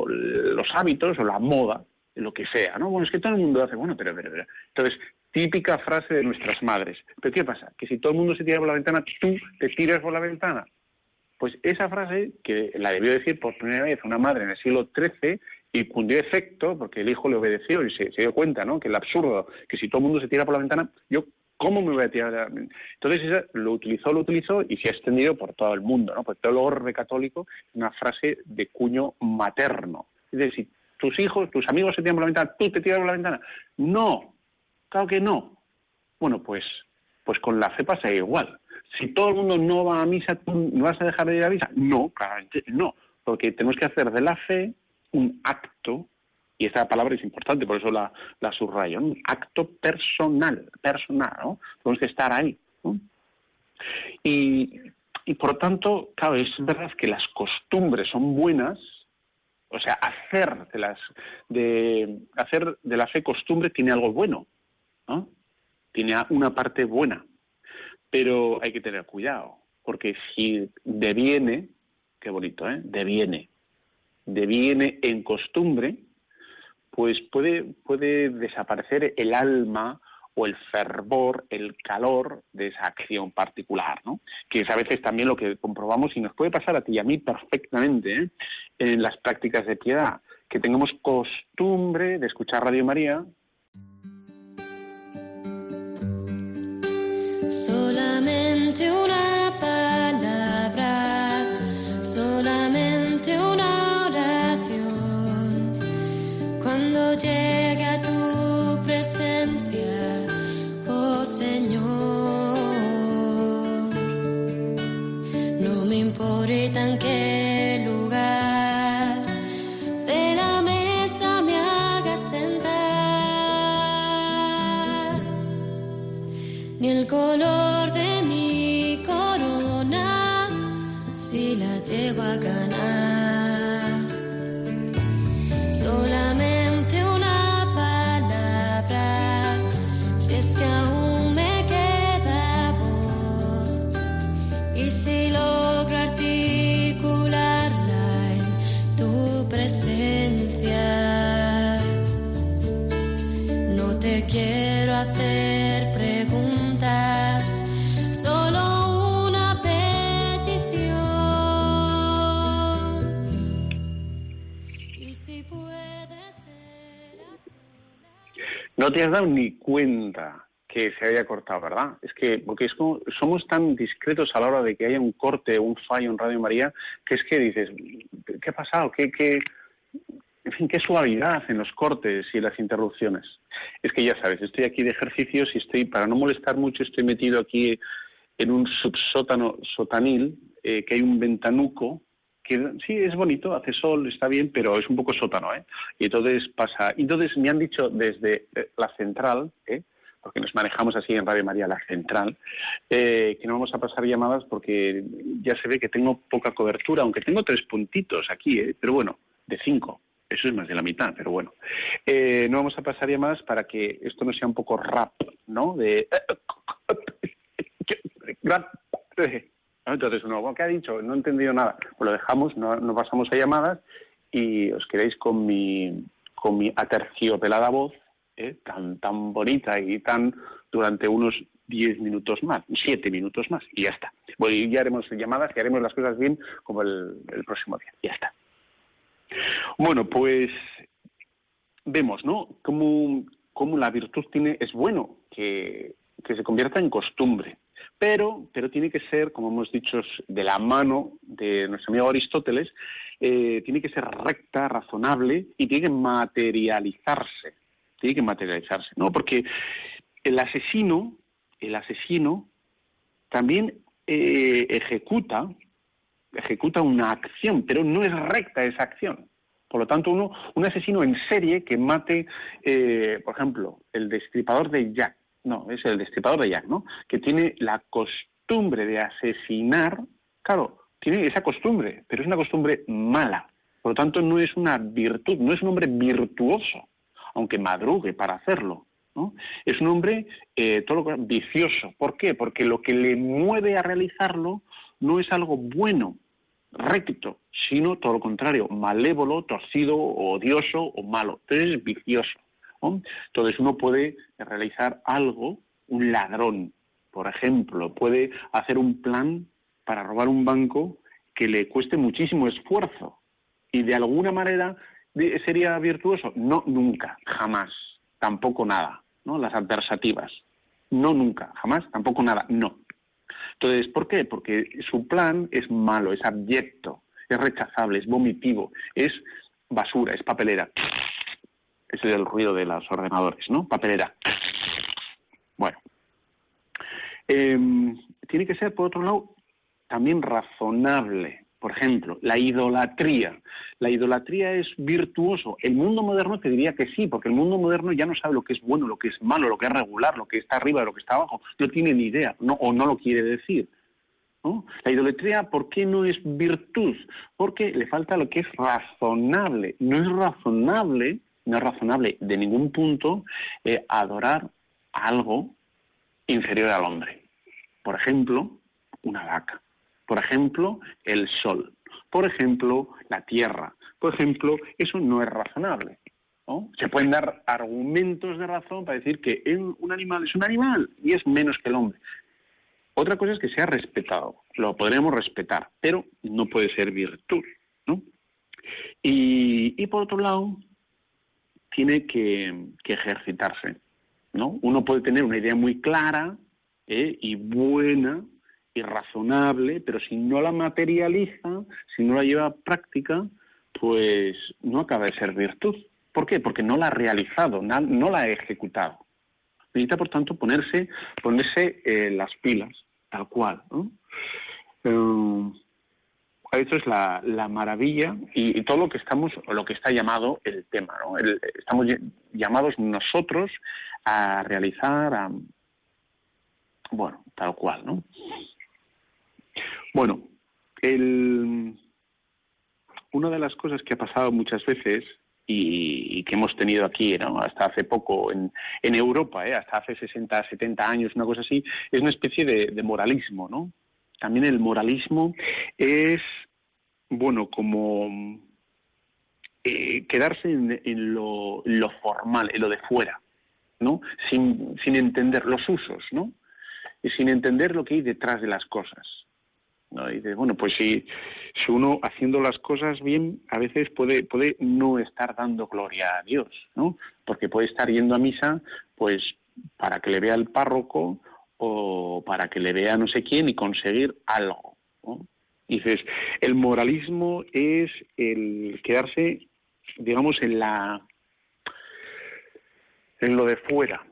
los hábitos o la moda, lo que sea, ¿no? Bueno, es que todo el mundo hace, bueno, pero, pero, pero. Entonces, típica frase de nuestras madres. Pero ¿qué pasa? Que si todo el mundo se tira por la ventana, tú te tiras por la ventana. Pues esa frase, que la debió decir por primera vez una madre en el siglo XIII, y cundió efecto, porque el hijo le obedeció y se, dio cuenta, ¿no? Que el absurdo, que si todo el mundo se tira por la ventana, yo, ¿cómo me voy a tirar? Entonces esa, lo utilizó, lo utilizó y se ha extendido por todo el mundo, ¿no? Porque todo el orbe católico es una frase de cuño materno. Es decir, tus hijos, tus amigos se tiran por la ventana, tú te tiras por la ventana. No, Claro que no. Bueno, pues, pues con la fe pasa igual. Si todo el mundo no va a misa, ¿tú no vas a dejar de ir a misa? No, claramente no, porque tenemos que hacer de la fe un acto, y esta palabra es importante, por eso la, la subrayo, un acto personal, personal, ¿no? Tenemos que estar ahí. Y, y por lo tanto, claro, es verdad que las costumbres son buenas, o sea, hacer de, las, de, hacer de la fe costumbre tiene algo bueno, tiene una parte buena, pero hay que tener cuidado, porque si deviene, qué bonito, ¿eh? Deviene, deviene en costumbre, pues puede, puede desaparecer el alma o el fervor, el calor de esa acción particular, ¿no? Que es a veces también lo que comprobamos y nos puede pasar a ti y a mí perfectamente ¿eh? en las prácticas de piedad, que tengamos costumbre de escuchar Radio María. Solamente una te has dado ni cuenta que se haya cortado, ¿verdad? Es que, porque es como, somos tan discretos a la hora de que haya un corte un fallo en Radio María, que es que dices, ¿qué ha pasado? ¿Qué, qué, en fin, qué suavidad en los cortes y las interrupciones. Es que ya sabes, estoy aquí de ejercicios y estoy, para no molestar mucho, estoy metido aquí en un subsótano sotanil, eh, que hay un ventanuco, que sí, es bonito, hace sol, está bien, pero es un poco sótano, ¿eh? Y entonces pasa, entonces me han dicho desde eh, la central, ¿eh? porque nos manejamos así en Radio María, la central, eh, que no vamos a pasar llamadas porque ya se ve que tengo poca cobertura, aunque tengo tres puntitos aquí, ¿eh? pero bueno, de cinco. Eso es más de la mitad, pero bueno. Eh, no vamos a pasar llamadas para que esto no sea un poco rap, ¿no? De... Entonces uno, ¿qué ha dicho? No he entendido nada. Pues lo dejamos, no, no pasamos a llamadas y os quedáis con mi, con mi aterciopelada voz, ¿eh? tan, tan bonita y tan durante unos 10 minutos más, 7 minutos más, y ya está. Bueno, y ya haremos llamadas y haremos las cosas bien como el, el próximo día. Ya está. Bueno, pues vemos, ¿no? Cómo, cómo la virtud tiene, es bueno que, que se convierta en costumbre, pero, pero tiene que ser, como hemos dicho, de la mano de nuestro amigo Aristóteles, eh, tiene que ser recta, razonable y tiene que materializarse. Tiene que materializarse, ¿no? Porque el asesino, el asesino también eh, ejecuta, ejecuta una acción, pero no es recta esa acción. Por lo tanto, uno, un asesino en serie que mate, eh, por ejemplo, el destripador de Jack, no, es el destripador de Jack, ¿no? Que tiene la costumbre de asesinar, claro, tiene esa costumbre, pero es una costumbre mala. Por lo tanto, no es una virtud, no es un hombre virtuoso, aunque madrugue para hacerlo. ¿no? Es un hombre eh, todo lo, vicioso. ¿Por qué? Porque lo que le mueve a realizarlo no es algo bueno, recto, sino todo lo contrario, malévolo, torcido, odioso o malo. Entonces es vicioso. Entonces uno puede realizar algo, un ladrón, por ejemplo, puede hacer un plan para robar un banco que le cueste muchísimo esfuerzo y de alguna manera sería virtuoso. No, nunca, jamás, tampoco nada, ¿no? Las adversativas. No nunca, jamás, tampoco nada, no. Entonces, ¿por qué? Porque su plan es malo, es abyecto, es rechazable, es vomitivo, es basura, es papelera. Es el ruido de los ordenadores, ¿no? Papelera. Bueno. Eh, tiene que ser, por otro lado, también razonable. Por ejemplo, la idolatría. La idolatría es virtuoso. El mundo moderno te diría que sí, porque el mundo moderno ya no sabe lo que es bueno, lo que es malo, lo que es regular, lo que está arriba, lo que está abajo. No tiene ni idea, no, o no lo quiere decir. ¿no? La idolatría, ¿por qué no es virtud? Porque le falta lo que es razonable. No es razonable, no es razonable de ningún punto eh, adorar algo inferior al hombre. Por ejemplo, una vaca. Por ejemplo, el sol. Por ejemplo, la tierra. Por ejemplo, eso no es razonable. ¿no? Se pueden dar argumentos de razón para decir que un animal es un animal y es menos que el hombre. Otra cosa es que sea respetado, lo podremos respetar, pero no puede ser virtud, ¿no? Y, por otro lado, tiene que, ejercitarse, ¿no? Uno puede tener una idea muy clara ¿eh? y buena y razonable, pero si no la materializa, si no la lleva a práctica, pues no acaba de ser virtud. ¿Por qué? Porque no la ha realizado, no la ha ejecutado. Necesita, por tanto, ponerse, ponerse eh, las pilas, tal cual. ¿no? Eh, eso es la, maravilla y, todo lo que estamos, o lo que está llamado el tema. ¿no? estamos llamados nosotros a realizar, bueno, tal cual, ¿no? Bueno, el, una de las cosas que ha pasado muchas veces y, que hemos tenido aquí hasta hace poco en, en Europa, ¿eh? hasta hace 60, 70 años, una cosa así, es una especie de, moralismo, ¿no? También el moralismo es, bueno, como eh, quedarse en, lo, lo, formal, en lo de fuera, ¿no? Sin, sin entender los usos, ¿no? Y sin entender lo que hay detrás de las cosas. ¿no? Y de, bueno, pues si, si uno haciendo las cosas bien, a veces puede, puede no estar dando gloria a Dios, ¿no? Porque puede estar yendo a misa, pues, para que le vea el párroco o para que le vea no sé quién y conseguir algo, dices, el moralismo es el quedarse, digamos, en la en lo de fuera,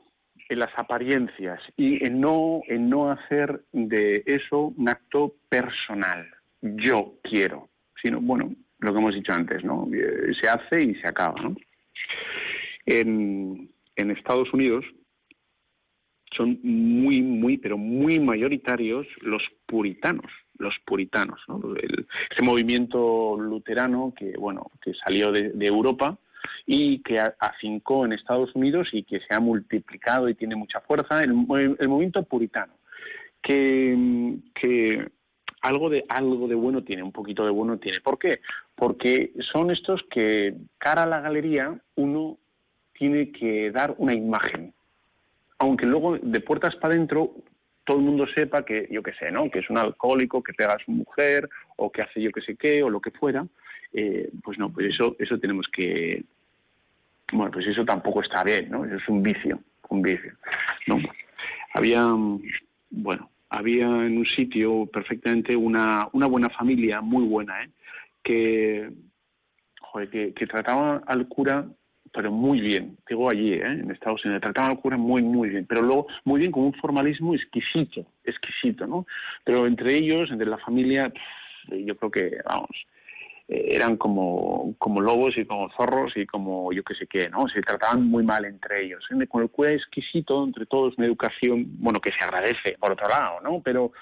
en las apariencias y en no, en no hacer de eso un acto personal. Yo quiero, sino, bueno, lo que hemos dicho antes, ¿no? Eh, se hace y se acaba. En, en Estados Unidos son muy, muy, pero muy mayoritarios los puritanos, los puritanos, ¿no? El, ese movimiento luterano que, bueno, que salió de Europa, y que afincó en Estados Unidos y que se ha multiplicado y tiene mucha fuerza, el, movimiento puritano, que, que algo de algo de bueno tiene, un poquito de bueno tiene. ¿Por qué? Porque son estos que cara a la galería uno tiene que dar una imagen, aunque luego de puertas para adentro todo el mundo sepa que yo qué sé, ¿no? Que es un alcohólico, que pega a su mujer o que hace yo qué sé qué o lo que fuera. Eh, pues no, pues eso eso tenemos que bueno, pues eso tampoco está bien, ¿no? Eso es un vicio, un vicio. Había, bueno, había en un sitio perfectamente una, una buena familia, muy buena, ¿eh? Que, joder, que, trataba al cura pero muy bien, digo allí, ¿eh? en Estados Unidos, trataban al cura muy, muy bien, pero luego muy bien con un formalismo exquisito, exquisito, ¿no? Pero entre ellos, entre la familia, yo creo que, vamos, eh, eran como, como lobos y como zorros y como yo qué sé qué, ¿no? Se trataban muy mal entre ellos. Con el cura exquisito, entre todos, una educación, bueno, que se agradece, por otro lado, ¿no? Pero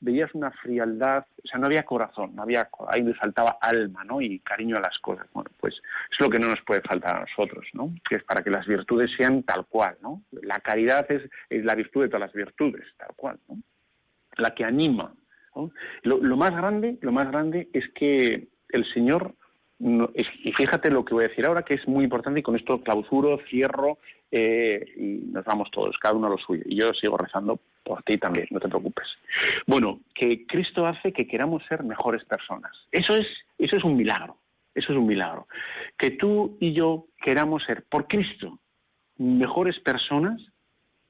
veías una frialdad, o sea, no había corazón, no había, ahí me faltaba alma, ¿no? Y cariño a las cosas. Bueno, pues es lo que no nos puede faltar a nosotros, ¿no? Que es para que las virtudes sean tal cual, ¿no? La caridad es, es la virtud de todas las virtudes, tal cual, ¿no? La que anima. Lo, más grande, lo más grande es que el Señor, y fíjate lo que voy a decir ahora, que es muy importante, y con esto clausuro, cierro, eh, y nos vamos todos, cada uno lo suyo. Y yo sigo rezando por ti también, no te preocupes. Bueno, que Cristo hace que queramos ser mejores personas. Eso es, eso es un milagro, eso es un milagro. Que tú y yo queramos ser, por Cristo, mejores personas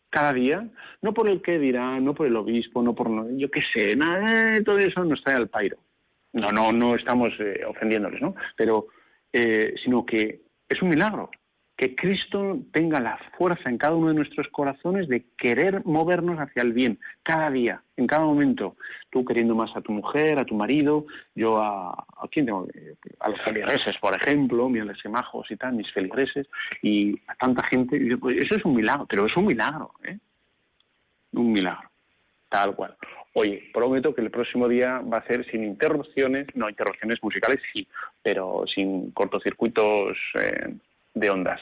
cada día, no por el que dirá, no por el obispo, no por, yo qué sé, nada, todo eso nos trae al pairo no, no, no estamos eh, ofendiéndoles, ¿no? Pero, eh, sino que es un milagro que Cristo tenga la fuerza en cada uno de nuestros corazones de querer movernos hacia el bien, cada día, en cada momento. Tú queriendo más a tu mujer, a tu marido, yo a, a quién tengo, a los feligreses, por ejemplo, mira los majos y tal, mis feligreses, y a tanta gente. Pues eso es un milagro, pero es un milagro, ¿eh? Un milagro, tal cual. Oye, prometo que el próximo día va a ser sin interrupciones, no, interrupciones musicales sí, pero sin cortocircuitos eh, de ondas.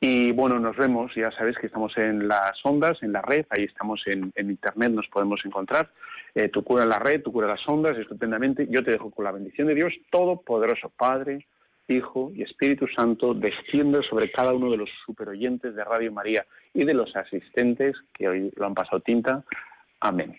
Y bueno, nos vemos, ya sabéis que estamos en las ondas, en la red, ahí estamos en, internet, nos podemos encontrar. Eh, tú cura la red, tú cura en las ondas, estupendamente. Yo te dejo con la bendición de Dios Todopoderoso, Padre, Hijo y Espíritu Santo, descienda sobre cada uno de los superoyentes de Radio María y de los asistentes que hoy lo han pasado tinta. Amén.